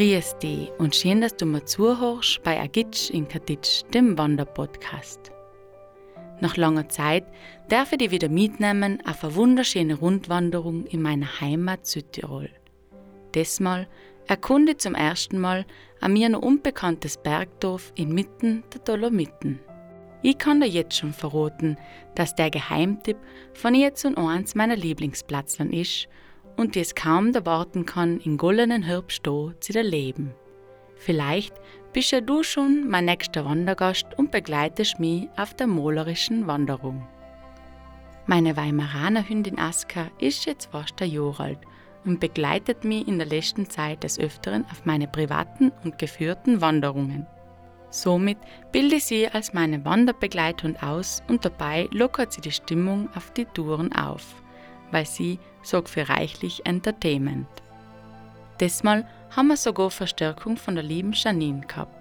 Grüß dich und schön, dass du mir zuhörst bei Agitsch in Katitsch, dem Wanderpodcast. Nach langer Zeit darf ich dich wieder mitnehmen auf eine wunderschöne Rundwanderung in meiner Heimat Südtirol. Diesmal erkunde ich zum ersten Mal ein mir noch unbekanntes Bergdorf inmitten der Dolomiten. Ich kann dir jetzt schon verraten, dass der Geheimtipp von jetzt und eins meiner Lieblingsplätzlern ist und die es kaum erwarten kann, in goldenen Herbstau zu erleben. Vielleicht bist ja du schon mein nächster Wandergast und begleitest mich auf der malerischen Wanderung. Meine Weimaraner Hündin Aska ist jetzt fast ein Jahr alt und begleitet mich in der letzten Zeit des Öfteren auf meine privaten und geführten Wanderungen. Somit bilde sie als meine Wanderbegleitung aus und dabei lockert sie die Stimmung auf die Touren auf, weil sie sorgt für reichlich Entertainment. Diesmal haben wir sogar Verstärkung von der lieben Janine gehabt.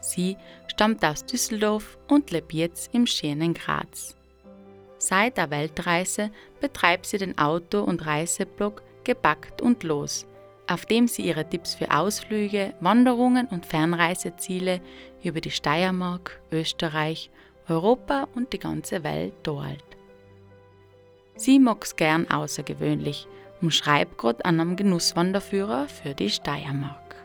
Sie stammt aus Düsseldorf und lebt jetzt im schönen Graz. Seit der Weltreise betreibt sie den Auto- und Reiseblog Gebackt und Los, auf dem sie ihre Tipps für Ausflüge, Wanderungen und Fernreiseziele über die Steiermark, Österreich, Europa und die ganze Welt teilt. Sie mag's gern außergewöhnlich und schreibt gerade an einem Genusswanderführer für die Steiermark.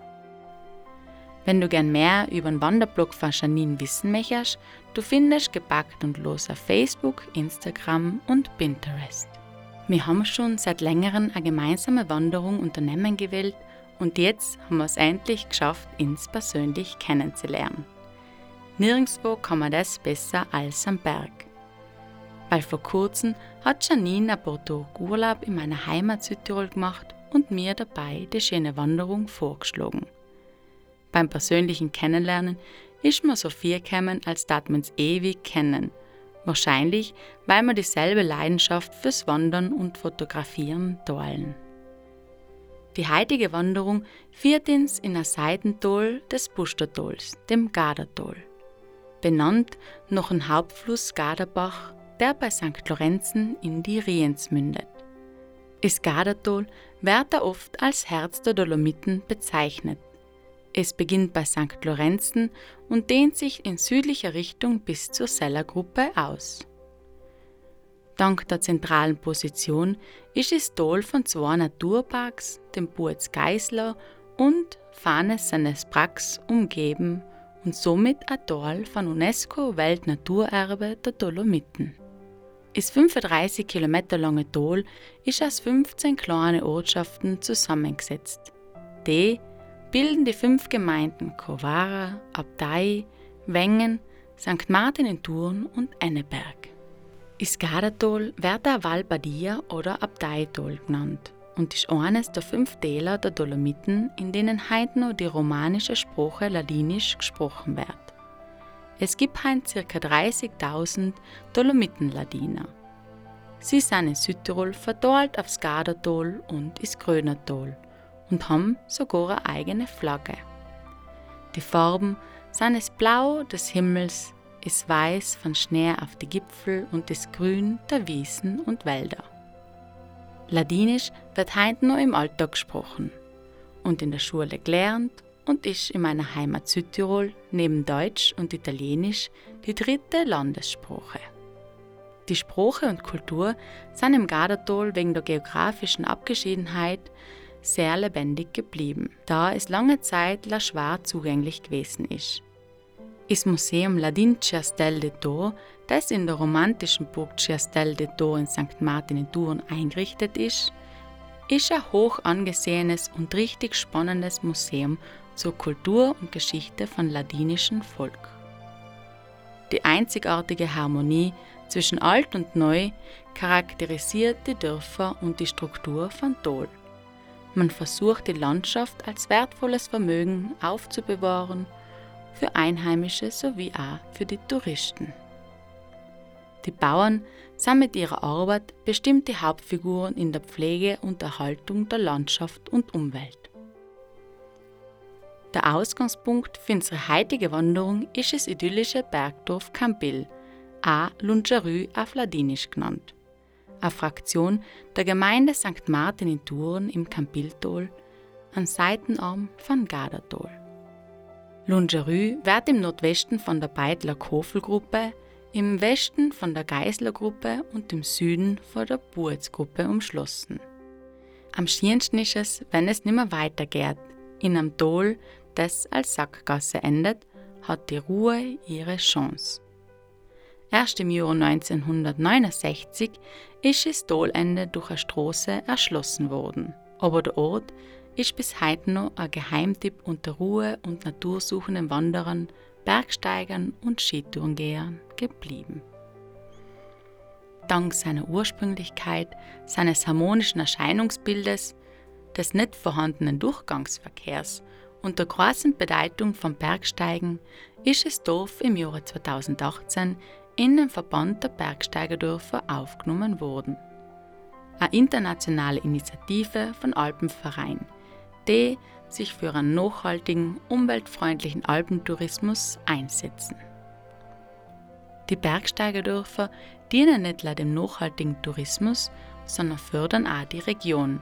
Wenn du gern mehr über den Wanderblog von Janine wissen möchtest, du findest Gebackt und Los auf Facebook, Instagram und Pinterest. Wir haben schon seit längerem eine gemeinsame Wanderung unternehmen gewählt und jetzt haben wir es endlich geschafft, uns persönlich kennenzulernen. Nirgendwo kann man das besser als am Berg. Weil vor kurzem hat Janine ein paar Tage Urlaub in meiner Heimat Südtirol gemacht und mir dabei die schöne Wanderung vorgeschlagen. Beim persönlichen Kennenlernen ist mir so viel gekommen, als dat man's ewig kennen. Wahrscheinlich, weil wir dieselbe Leidenschaft fürs Wandern und Fotografieren teilen. Die heutige Wanderung führt uns in ein Seitental des Pustertals, dem Gardertal. Benannt nach dem Hauptfluss Garderbach der bei St. Lorenzen in die Riens mündet. Das Gardertal wird da oft als Herz der Dolomiten bezeichnet. Es beginnt bei St. Lorenzen und dehnt sich in südlicher Richtung bis zur Sellergruppe aus. Dank der zentralen Position ist es Tal von zwei Naturparks, dem Burz Geisler und Fanes seines Brax, umgeben und somit ein Tal von UNESCO Weltnaturerbe der Dolomiten. Das 35 Kilometer lange Tal ist aus 15 kleinen Ortschaften zusammengesetzt. Die bilden die fünf Gemeinden Kovara, Abtei, Wengen, St. Martin in Thurn und Enneberg. Iskadatal wird auch Valbadia oder Abteital genannt und ist eines der fünf Täler der Dolomiten, in denen heute noch die romanische Sprache Ladinisch gesprochen wird. Es gibt heute ca. 30.000 Dolomitenladiner. Sie sind in Südtirol verteilt aufs Gardertal und ins Grönertal und haben sogar eine eigene Flagge. Die Farben sind das Blau des Himmels, das Weiß von Schnee auf die Gipfel und das Grün der Wiesen und Wälder. Ladinisch wird heute noch im Alltag gesprochen und in der Schule gelernt und ist in meiner Heimat Südtirol neben Deutsch und Italienisch die dritte Landessprache. Die Sprache und Kultur sind im Gardertal wegen der geografischen Abgeschiedenheit sehr lebendig geblieben, da es lange Zeit la schwer zugänglich gewesen ist. Das Museum Ladin Ciastel de Tor, das in der romantischen Burg Ciastel de Tor in St. Martin in Thurn eingerichtet ist, ist ein hoch angesehenes und richtig spannendes Museum zur Kultur und Geschichte von ladinischem Volk. Die einzigartige Harmonie zwischen Alt und Neu charakterisiert die Dörfer und die Struktur von Dol. Man versucht die Landschaft als wertvolles Vermögen aufzubewahren für Einheimische sowie auch für die Touristen. Die Bauern sind mit ihrer Arbeit bestimmte Hauptfiguren in der Pflege und Erhaltung der Landschaft und Umwelt. Der Ausgangspunkt für unsere heutige Wanderung ist das idyllische Bergdorf Campil, auch Lungerü auf Ladinisch genannt. Eine Fraktion der Gemeinde St. Martin in Thuren im Campiltal, am Seitenarm von Garderdol. Lungerü wird im Nordwesten von der Beidler Kofelgruppe, im Westen von der Geisler-Gruppe und im Süden von der Burz-Gruppe umschlossen. Am schönsten ist es, wenn es nimmer weitergeht. In einem Tal, das als Sackgasse endet, hat die Ruhe ihre Chance. Erst im Jahr 1969 ist das Talende durch eine Straße erschlossen worden. Aber der Ort ist bis heute noch ein Geheimtipp unter Ruhe- und natursuchenden Wanderern, Bergsteigern und Skitourengehern geblieben. Dank seiner Ursprünglichkeit, seines harmonischen Erscheinungsbildes, des nicht vorhandenen Durchgangsverkehrs und der großen Bedeutung vom Bergsteigen ist das Dorf im Jahre 2018 in den Verband der Bergsteigerdörfer aufgenommen worden. Eine internationale Initiative von Alpenverein, die sich für einen nachhaltigen, umweltfreundlichen Alpentourismus einsetzen. Die Bergsteigerdörfer dienen nicht nur dem nachhaltigen Tourismus, sondern fördern auch die Region.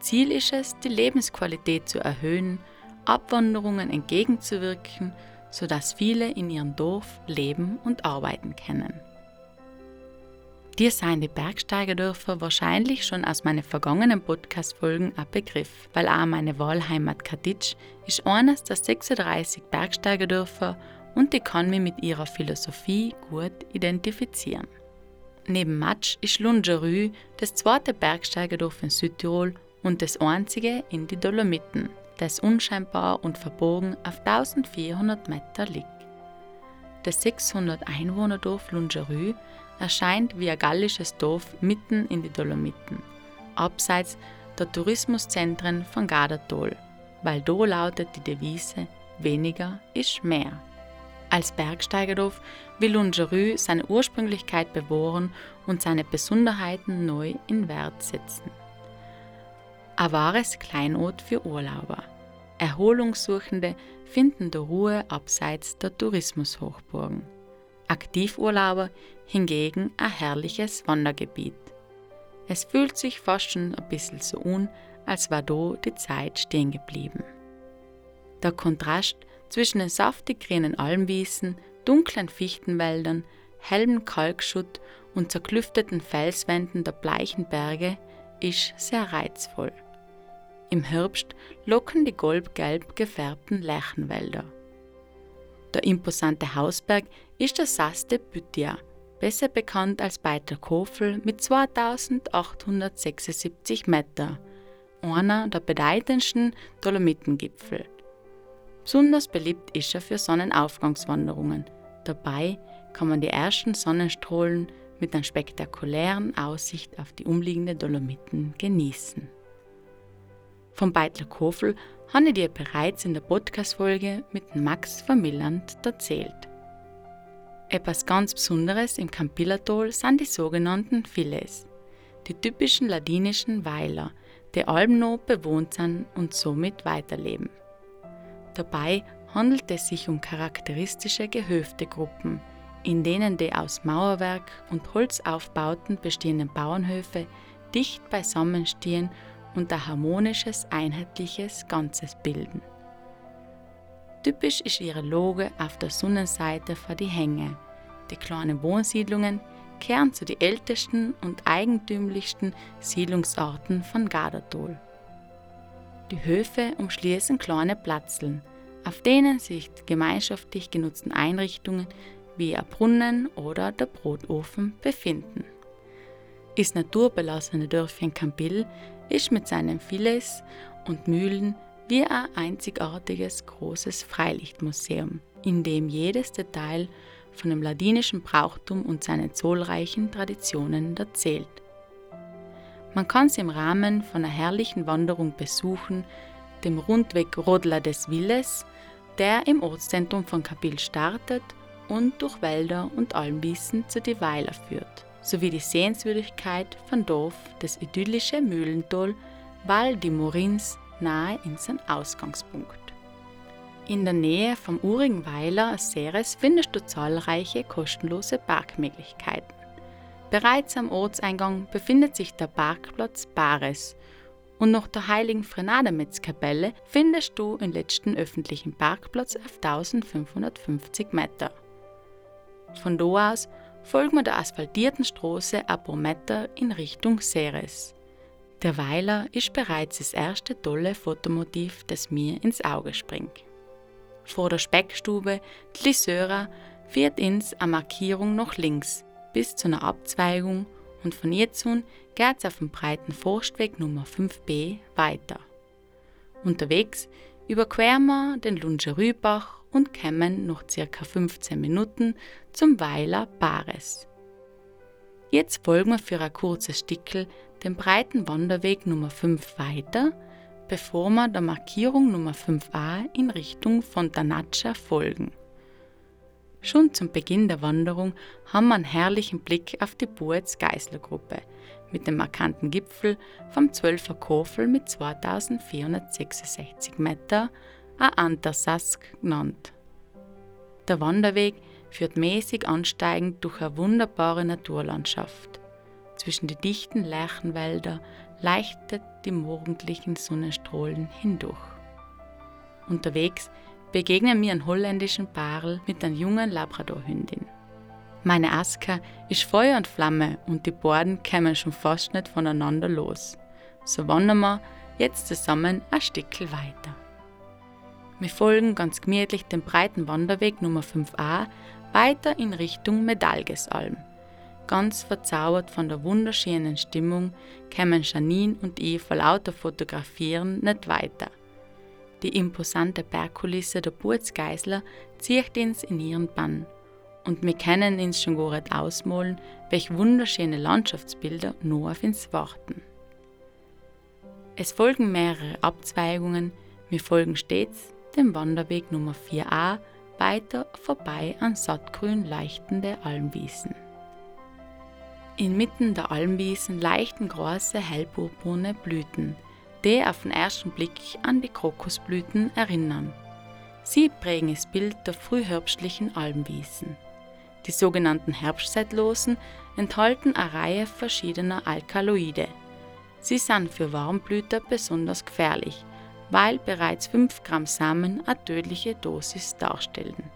Ziel ist es, die Lebensqualität zu erhöhen, Abwanderungen entgegenzuwirken sodass viele in ihrem Dorf leben und arbeiten können. Dir seien die Bergsteigerdörfer wahrscheinlich schon aus meinen vergangenen Podcast-Folgen ein Begriff, weil auch meine Wahlheimat Kaditsch ist eines der 36 Bergsteigerdörfer und ich kann mich mit ihrer Philosophie gut identifizieren. Neben Matsch ist Lungerü das zweite Bergsteigerdorf in Südtirol und das einzige in die Dolomiten das unscheinbar und verborgen auf 1400 Meter liegt. Das 600 Einwohnerdorf Lungerü erscheint wie ein gallisches Dorf mitten in die Dolomiten, abseits der Tourismuszentren von Gardatol, weil da lautet die Devise weniger ist mehr. Als Bergsteigerdorf will Lungerü seine Ursprünglichkeit bewahren und seine Besonderheiten neu in Wert setzen. Ein wahres Kleinod für Urlauber. Erholungssuchende finden der Ruhe abseits der Tourismushochburgen. Aktivurlauber hingegen ein herrliches Wandergebiet. Es fühlt sich fast schon ein bisschen so an, als war da die Zeit stehen geblieben. Der Kontrast zwischen den saftig grünen Almwiesen, dunklen Fichtenwäldern, hellem Kalkschutt und zerklüfteten Felswänden der bleichen Berge ist sehr reizvoll. Im Herbst locken die goldgelb gefärbten Lärchenwälder. Der imposante Hausberg ist der Saste Bütia, besser bekannt als Beiter Kofel mit 2876 Meter, einer der bedeutendsten Dolomitengipfel. Besonders beliebt ist er für Sonnenaufgangswanderungen. Dabei kann man die ersten Sonnenstrahlen mit einer spektakulären Aussicht auf die umliegenden Dolomiten genießen. Vom Beitler Kofel habe ich dir bereits in der Podcast-Folge mit Max von erzählt. Etwas ganz Besonderes im Campilatol sind die sogenannten Filets, die typischen ladinischen Weiler, die Alben bewohnt sind und somit weiterleben. Dabei handelt es sich um charakteristische Gehöftegruppen, in denen die aus Mauerwerk und Holzaufbauten bestehenden Bauernhöfe dicht beisammenstehen und ein harmonisches, einheitliches Ganzes bilden. Typisch ist ihre Loge auf der Sonnenseite vor die Hänge. Die kleinen Wohnsiedlungen kehren zu den ältesten und eigentümlichsten Siedlungsarten von Gardatol. Die Höfe umschließen kleine Platzeln, auf denen sich die gemeinschaftlich genutzten Einrichtungen wie ein Brunnen oder der Brotofen befinden. Das naturbelassene Dörfchen Campil ist mit seinen Filets und Mühlen wie ein einzigartiges großes Freilichtmuseum, in dem jedes Detail von dem ladinischen Brauchtum und seinen zahlreichen Traditionen erzählt. Man kann sie im Rahmen von einer herrlichen Wanderung besuchen, dem Rundweg Rodla des Villes, der im Ortszentrum von Kabil startet und durch Wälder und Almwiesen zu die Weiler führt sowie die Sehenswürdigkeit von Dorf, das idyllische Mühlental Val di Morins nahe in seinem Ausgangspunkt. In der Nähe vom urigen Weiler Seres findest du zahlreiche kostenlose Parkmöglichkeiten. Bereits am Ortseingang befindet sich der Parkplatz Bares und nach der heiligen Frenademetzkapelle findest du den letzten öffentlichen Parkplatz auf 1550 Meter. Von da aus folgen wir der asphaltierten Straße Meter in Richtung Ceres. Der Weiler ist bereits das erste tolle Fotomotiv, das mir ins Auge springt. Vor der Speckstube, die Lisöra, führt ins eine Markierung nach links bis zu einer Abzweigung und von an geht es auf dem breiten Forstweg Nummer 5b weiter. Unterwegs überqueren wir den Lungerübach und kommen noch circa 15 Minuten zum Weiler Bares. Jetzt folgen wir für ein kurzes Stickel den breiten Wanderweg Nummer 5 weiter, bevor wir der Markierung Nummer 5a in Richtung Fontanaccia folgen. Schon zum Beginn der Wanderung haben wir einen herrlichen Blick auf die Burz Geisler Gruppe mit dem markanten Gipfel vom 12er Kofel mit 2466 Meter, ein Antersask genannt. Der Wanderweg führt mäßig ansteigend durch eine wunderbare Naturlandschaft. Zwischen die dichten Lärchenwälder leichtet die morgendlichen Sonnenstrahlen hindurch. Unterwegs begegnen mir einen holländischen Paarl mit einer jungen Labradorhündin. Meine Aska ist Feuer und Flamme und die Borden kämen schon fast nicht voneinander los. So wandern wir jetzt zusammen ein Stückchen weiter. Wir folgen ganz gemütlich dem breiten Wanderweg Nummer 5a weiter in Richtung Medalgesalm. Ganz verzaubert von der wunderschönen Stimmung kämen Janine und ich vor lauter Fotografieren nicht weiter. Die imposante Bergkulisse der Burzgeisler zieht uns in ihren Bann. Und wir können uns schon gar nicht ausmalen, welch wunderschöne Landschaftsbilder nur auf uns warten. Es folgen mehrere Abzweigungen, wir folgen stets dem Wanderweg Nummer 4a weiter vorbei an sattgrün leuchtende Almwiesen. Inmitten der Almwiesen leichten große hellpurpurne Blüten, die auf den ersten Blick an die Krokusblüten erinnern. Sie prägen das Bild der frühherbstlichen Almwiesen. Die sogenannten Herbstzeitlosen enthalten eine Reihe verschiedener Alkaloide. Sie sind für Warmblüter besonders gefährlich, weil bereits 5 Gramm Samen eine tödliche Dosis darstellen.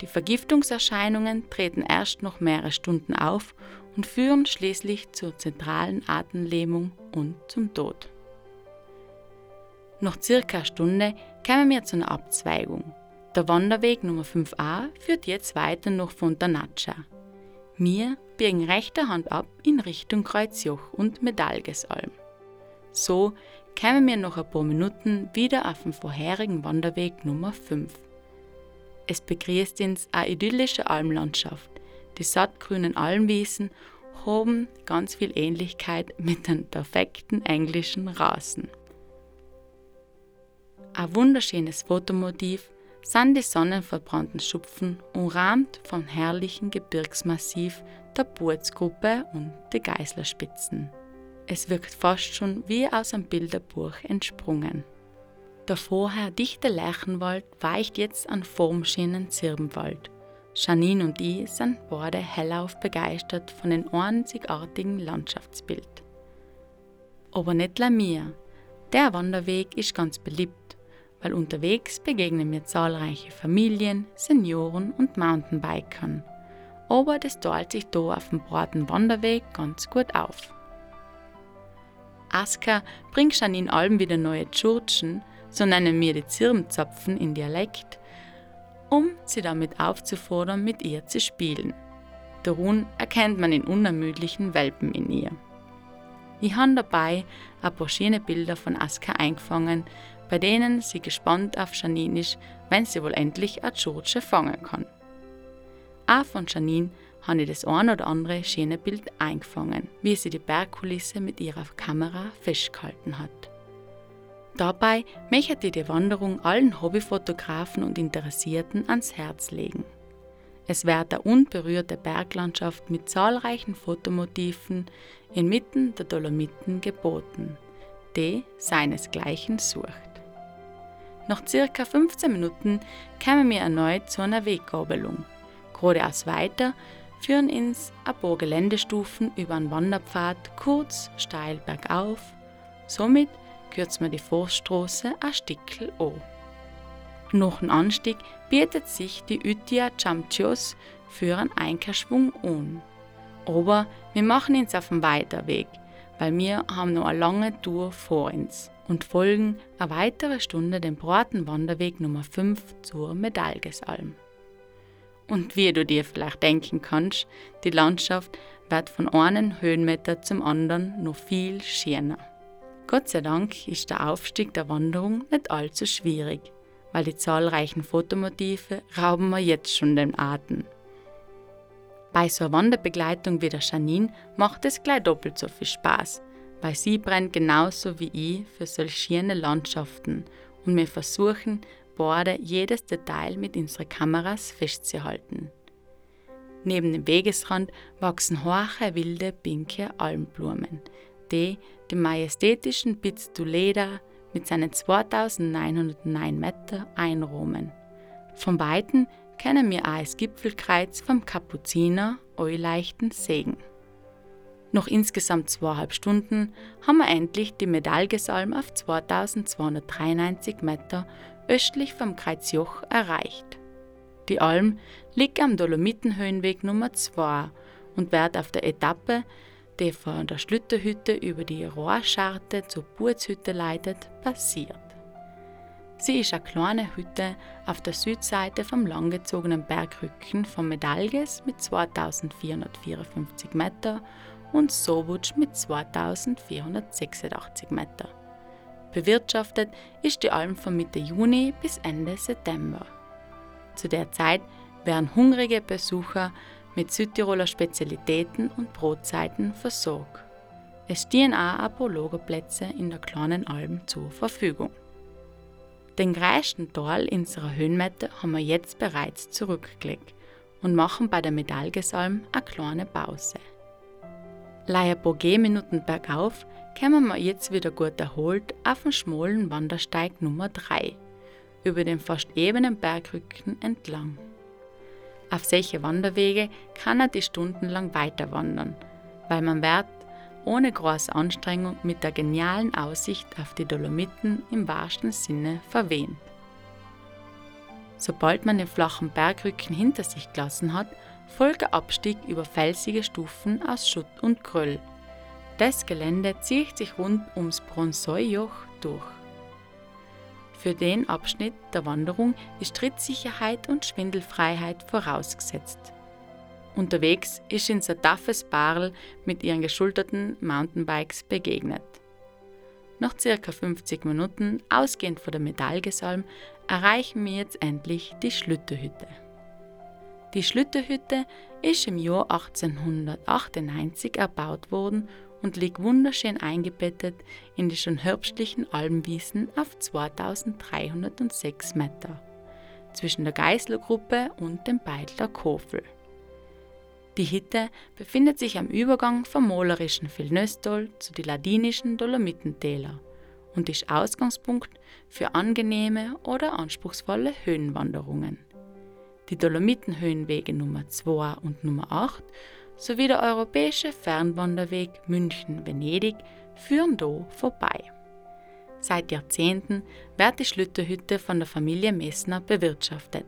Die Vergiftungserscheinungen treten erst noch mehrere Stunden auf und führen schließlich zur zentralen Atemlähmung und zum Tod. Nach circa einer Stunde kommen wir zu einer Abzweigung. Der Wanderweg Nummer 5a führt jetzt weiter nach Fontanaccia. Wir biegen rechter Hand ab in Richtung Kreuzjoch und Medalgesalm. So kämen wir nach ein paar Minuten wieder auf den vorherigen Wanderweg Nummer 5. Es begrüßt uns eine idyllische Almlandschaft. Die sattgrünen Almwiesen haben ganz viel Ähnlichkeit mit den perfekten englischen Rasen. Ein wunderschönes Fotomotiv sind die sonnenverbrannten Schupfen, umrahmt vom herrlichen Gebirgsmassiv der Burzgruppe und die Geißlerspitzen. Es wirkt fast schon wie aus einem Bilderbuch entsprungen. Der vorher dichte Lärchenwald weicht jetzt an formschönen Zirbenwald. Janine und ich sind beide hellauf begeistert von dem einzigartigen Landschaftsbild. Aber nicht la mir. Der Wanderweg ist ganz beliebt, weil unterwegs begegnen mir zahlreiche Familien, Senioren und Mountainbikern. Aber das teilt sich da auf dem breiten Wanderweg ganz gut auf. Aska bringt schon in Alben wieder neue Tschurtschen, so nennen wir die Zirmzapfen in Dialekt, um sie damit aufzufordern, mit ihr zu spielen. Darum erkennt man den unermüdlichen Welpen in ihr. Ich habe dabei ein paar schöne Bilder von Aska eingefangen, bei denen sie gespannt auf Janine ist, wenn sie wohl endlich eine George fangen kann. Auch von Janine habe ich das ein oder andere schöne Bild eingefangen, wie sie die Bergkulisse mit ihrer Kamera festgehalten hat. Dabei möchte ich die Wanderung allen Hobbyfotografen und Interessierten ans Herz legen. Es wird eine unberührte Berglandschaft mit zahlreichen Fotomotiven inmitten der Dolomiten geboten, die seinesgleichen sucht. Nach circa 15 Minuten kämen wir erneut zu einer Weggabelung. Geradeaus weiter führen ins paar Geländestufen über einen Wanderpfad kurz steil bergauf, Somit kürzen wir die Forststraße ein Stückchen an. Nach dem Anstieg bietet sich die Utia Chamchios für einen Einkehrschwung an. Aber wir machen uns auf den Weiterweg, weil wir haben noch eine lange Tour vor uns und folgen eine weitere Stunde dem breiten Wanderweg Nummer 5 zur Medalgesalm. Und wie du dir vielleicht denken kannst, die Landschaft wird von einem Höhenmeter zum anderen noch viel schöner. Gott sei Dank ist der Aufstieg der Wanderung nicht allzu schwierig, weil die zahlreichen Fotomotive rauben mir jetzt schon den Atem. Bei so einer Wanderbegleitung wie der Janine macht es gleich doppelt so viel Spaß, weil sie brennt genauso wie ich für solche schöne Landschaften und wir versuchen, beide jedes Detail mit unseren Kameras festzuhalten. Neben dem Wegesrand wachsen hohe wilde pinke Almblumen, die den majestätischen Piz du Leda mit seinen 2909 Meter einrahmen. Von Weitem kennen wir auch das Gipfelkreuz vom Kapuziner Euleichten Segen. Noch insgesamt zweieinhalb Stunden haben wir endlich die Medaillesalm auf 2293 Meter östlich vom Kreuzjoch erreicht. Die Alm liegt am Dolomitenhöhenweg Nummer 2 und wird auf der Etappe, die von der Schlütterhütte über die Rohrscharte zur Burzhütte leitet, passiert. Sie ist eine kleine Hütte auf der Südseite vom langgezogenen Bergrücken von Medalges mit 2454 Meter und Sobutsch mit 2486 Meter. Bewirtschaftet ist die Alm von Mitte Juni bis Ende September. Zu der Zeit werden hungrige Besucher mit Südtiroler Spezialitäten und Brotzeiten versorgt. Es stehen auch Lagerplätze in der kleinen Alm zur Verfügung. Den größten Teil unserer Höhenmette haben wir jetzt bereits zurückgelegt und machen bei der Medaillesalm eine kleine Pause. Leider ein paar Gehminuten bergauf kommen wir jetzt wieder gut erholt auf den schmalen Wandersteig Nummer 3 über den fast ebenen Bergrücken entlang. Auf solche Wanderwege kann er die stundenlang weiter wandern, weil man wird ohne große Anstrengung mit der genialen Aussicht auf die Dolomiten im wahrsten Sinne verwehnt. Sobald man den flachen Bergrücken hinter sich gelassen hat, folgt der Abstieg über felsige Stufen aus Schutt und Gröll. Das Gelände zieht sich rund ums Bronsoijoch durch. Für den Abschnitt der Wanderung ist Trittsicherheit und Schwindelfreiheit vorausgesetzt. Unterwegs ist uns ein taffes Barl mit ihren geschulterten Mountainbikes begegnet. Nach circa 50 Minuten, ausgehend von der Medaillesalm, erreichen wir jetzt endlich die Schlütterhütte. Die Schlütterhütte ist im Jahr 1898 erbaut worden und liegt wunderschön eingebettet in die schon herbstlichen Almwiesen auf 2306 Meter zwischen der Geißlergruppe und dem Beidler Kofel. Die Hütte befindet sich am Übergang vom malerischen Vilnöstol zu den ladinischen Dolomitentäler und ist Ausgangspunkt für angenehme oder anspruchsvolle Höhenwanderungen. Die Dolomitenhöhenwege Nummer 2 und Nummer 8 sowie der europäische Fernwanderweg München-Venedig führen hier vorbei. Seit Jahrzehnten wird die Schlütterhütte von der Familie Messner bewirtschaftet.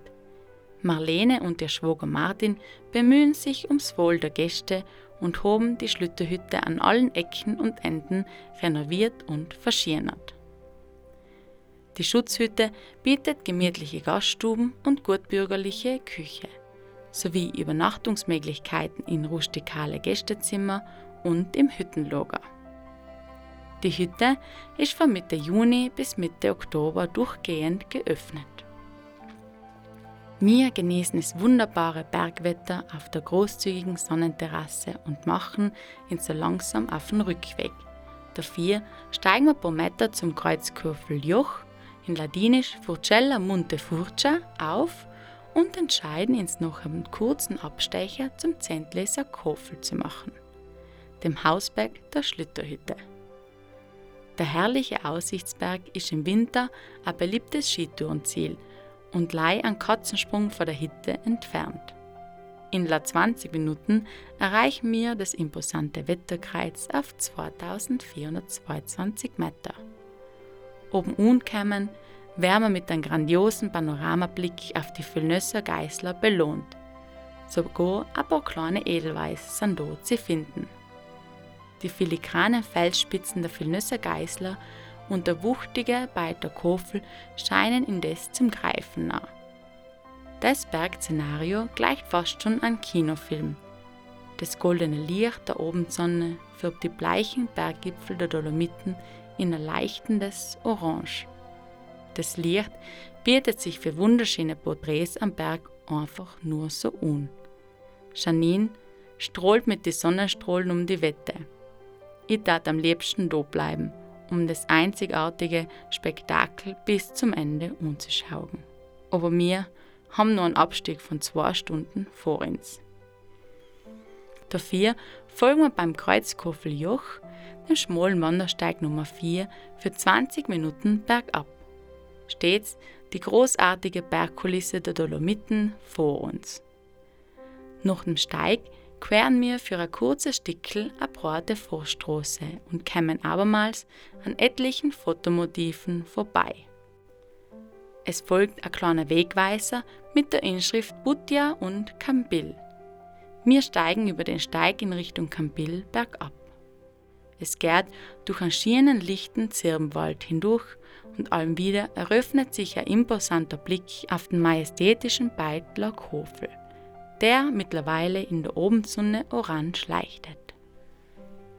Marlene und ihr Schwager Martin bemühen sich ums Wohl der Gäste und haben die Schlütterhütte an allen Ecken und Enden renoviert und verschönert. Die Schutzhütte bietet gemütliche Gaststuben und gutbürgerliche Küche sowie Übernachtungsmöglichkeiten in rustikale Gästezimmer und im Hüttenlager. Die Hütte ist von Mitte Juni bis Mitte Oktober durchgehend geöffnet. Wir genießen das wunderbare Bergwetter auf der großzügigen Sonnenterrasse und machen uns so langsam auf den Rückweg. Dafür steigen wir paar Meter zum Kreuzkurvel Joch, in Ladinisch Furcella Monte Furcia, auf und entscheiden uns noch einen kurzen Abstecher zum Zentleser Kofel zu machen, dem Hausberg der Schlütterhütte. Der herrliche Aussichtsberg ist im Winter ein beliebtes Skitourenziel und lei an Katzensprung von der Hütte entfernt. In la 20 Minuten erreichen wir das imposante Wetterkreuz auf 2422 Meter. Oben ankommen, werden wir mit einem grandiosen Panoramablick auf die Füllnösser Geißler belohnt. Sogar ein paar kleine Edelweiß sind dort zu finden. Die filigranen Felsspitzen der Füllnösser Geißler und der wuchtige Beiter Kofel scheinen indes zum Greifen nah. Das Bergszenario gleicht fast schon einem Kinofilm. Das goldene Licht der Abendsonne färbt die bleichen Berggipfel der Dolomiten in ein leuchtendes Orange. Das Licht bietet sich für wunderschöne Porträts am Berg einfach nur so un. Janine strahlt mit den Sonnenstrahlen um die Wette. Ich tat am liebsten da bleiben, um das einzigartige Spektakel bis zum Ende anzuschauen. Aber mir haben noch einen Abstieg von zwei Stunden vor uns. Dafür folgen wir beim Kreuzkoffeljoch, dem schmalen Wandersteig Nummer 4, für 20 Minuten bergab. Stets die großartige Bergkulisse der Dolomiten vor uns. Nach dem Steig queren wir für ein kurzes Stickel eine breite Vorstraße und kommen abermals an etlichen Fotomotiven vorbei. Es folgt ein kleiner Wegweiser mit der Inschrift Butja und Kambil. Wir steigen über den Steig in Richtung Kambil bergab. Es geht durch einen schienen lichten Zirbenwald hindurch und allem wieder eröffnet sich ein imposanter Blick auf den majestätischen Beitler Kofel, der mittlerweile in der Abendsonne orange leuchtet.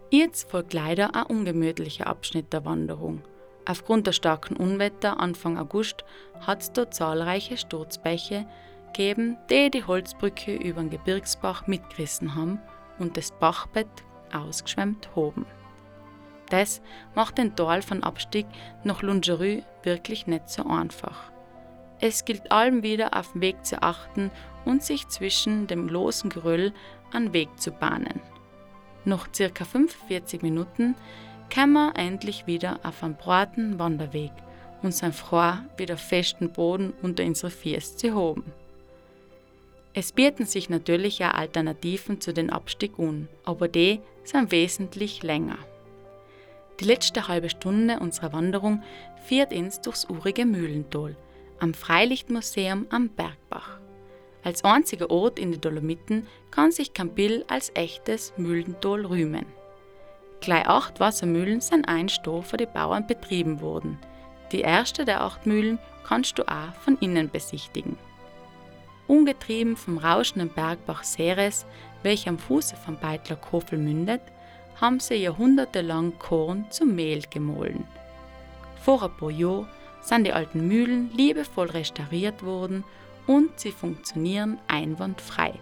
Jetzt folgt leider ein ungemütlicher Abschnitt der Wanderung – Aufgrund der starken Unwetter Anfang August hat es dort zahlreiche Sturzbäche gegeben, die die Holzbrücke über den Gebirgsbach mitgerissen haben und das Bachbett ausgeschwemmt haben. Das macht den Tal von Abstieg nach Lungerü wirklich nicht so einfach. Es gilt allem wieder auf den Weg zu achten und sich zwischen dem losen Geröll einen Weg zu bahnen. Noch circa 45 Minuten kommen wir endlich wieder auf einen breiten Wanderweg und sind froh, wieder festen Boden unter unsere Füße zu haben. Es bieten sich natürlich auch Alternativen zu den Abstieg an, aber die sind wesentlich länger. Die letzte halbe Stunde unserer Wanderung führt uns durchs urige Mühlental, am Freilichtmuseum am Bergbach. Als einziger Ort in den Dolomiten kann sich Campil als echtes Mühlental rühmen. Gleich acht Wassermühlen sind einst für die Bauern betrieben worden. Die erste der acht Mühlen kannst du auch von innen besichtigen. Ungetrieben vom rauschenden Bergbach Ceres, welcher am Fuße vom Beitler Kofel mündet, haben sie jahrhundertelang Korn zum Mehl gemahlen. Vor ein paar Jahren sind die alten Mühlen liebevoll restauriert worden und sie funktionieren einwandfrei.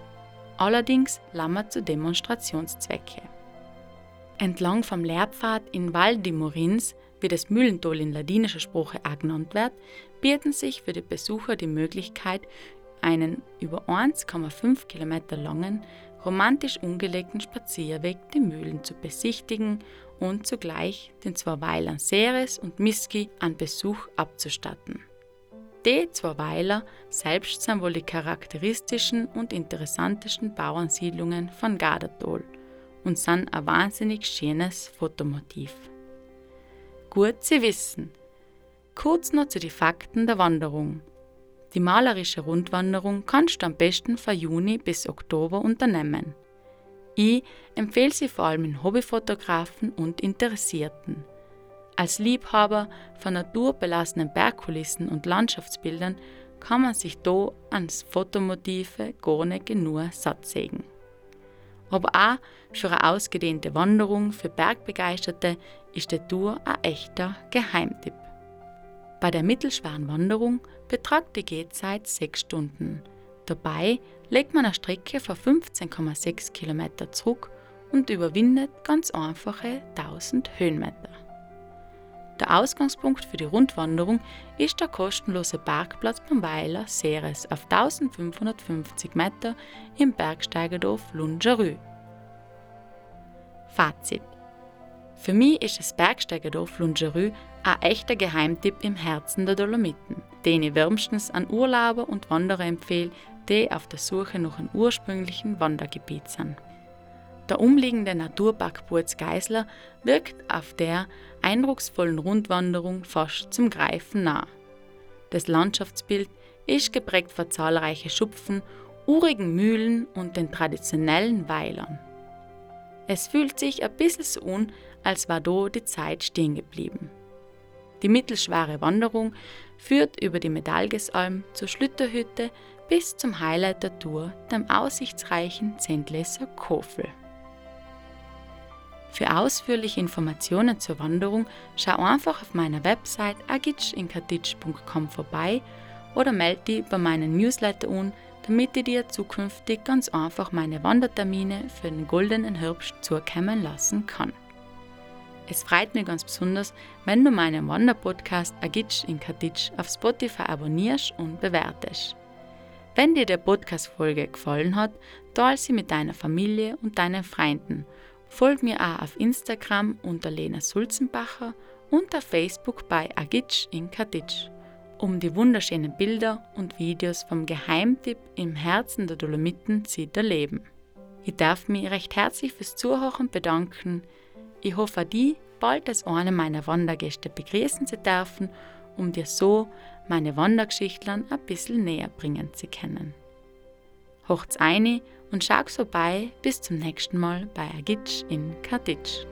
Allerdings lammer zu Demonstrationszwecke. Entlang vom Lehrpfad in Val di Morins, wie das Mühlental in ladinischer Sprache auch genannt wird, bieten sich für die Besucher die Möglichkeit, einen über 1,5 Kilometer langen, romantisch ungelegten Spazierweg die Mühlen zu besichtigen und zugleich den zwei Weilern Ceres und Miski an Besuch abzustatten. Die zwei Weiler selbst sind wohl die charakteristischen und interessantesten Bauernsiedlungen von Gardatol – und sind ein wahnsinnig schönes Fotomotiv. Gut zu wissen. Kurz noch zu den Fakten der Wanderung. Die malerische Rundwanderung kannst du am besten von Juni bis Oktober unternehmen. Ich empfehle sie vor allem in Hobbyfotografen und Interessierten. Als Liebhaber von naturbelassenen Bergkulissen und Landschaftsbildern kann man sich da ans Fotomotive gar nicht genug satt sägen aber auch für eine ausgedehnte Wanderung für Bergbegeisterte ist der Tour ein echter Geheimtipp. Bei der mittelschweren Wanderung betragt die Gehzeit 6 Stunden. Dabei legt man eine Strecke von 15,6 Kilometer zurück und überwindet ganz einfache 1000 Höhenmeter. Der Ausgangspunkt für die Rundwanderung ist der kostenlose Parkplatz beim Weiler Ceres auf 1550 Meter im Bergsteigerdorf Lungerü. Fazit. Für mich ist das Bergsteigerdorf Lungerü ein echter Geheimtipp im Herzen der Dolomiten, den ich wärmstens an Urlauber und Wanderer empfehle, die auf der Suche nach einem ursprünglichen Wandergebiet sind. Der umliegende Naturpark Burz-Geisler wirkt auf der eindrucksvollen Rundwanderung fast zum Greifen nah. Das Landschaftsbild ist geprägt von zahlreichen Schupfen, urigen Mühlen und den traditionellen Weilern. Es fühlt sich ein bisschen so an, als war da die Zeit stehen geblieben. Die mittelschwere Wanderung führt über die Medalgesalm zur Schlütterhütte bis zum Highlight der Tour, dem aussichtsreichen Zentleser Kofel. Für ausführliche Informationen zur Wanderung schau einfach auf meiner Website agitchinkatitsch.com vorbei oder melde dich bei meinen Newsletter an, damit ich dir zukünftig ganz einfach meine Wandertermine für den goldenen Herbst zukommen lassen kann. Es freut mich ganz besonders, wenn du meinen Wanderpodcast Agitsch in Katitsch auf Spotify abonnierst und bewertest. Wenn dir der Podcast-Folge gefallen hat, teile sie mit deiner Familie und deinen Freunden – Folg mir auch auf Instagram unter Lena Sulzenbacher und auf Facebook bei Agitsch in Katitsch, um die wunderschönen Bilder und Videos vom Geheimtipp im Herzen der Dolomiten zu erleben. Ich darf mich recht herzlich fürs Zuhören bedanken. Ich hoffe, die bald als eine meiner Wandergäste begrüßen zu dürfen, um dir so meine Wandergeschichtlern ein bisschen näher bringen zu können. Hocht's eine und schau so bei bis zum nächsten Mal bei Agitsch in Kartitsch.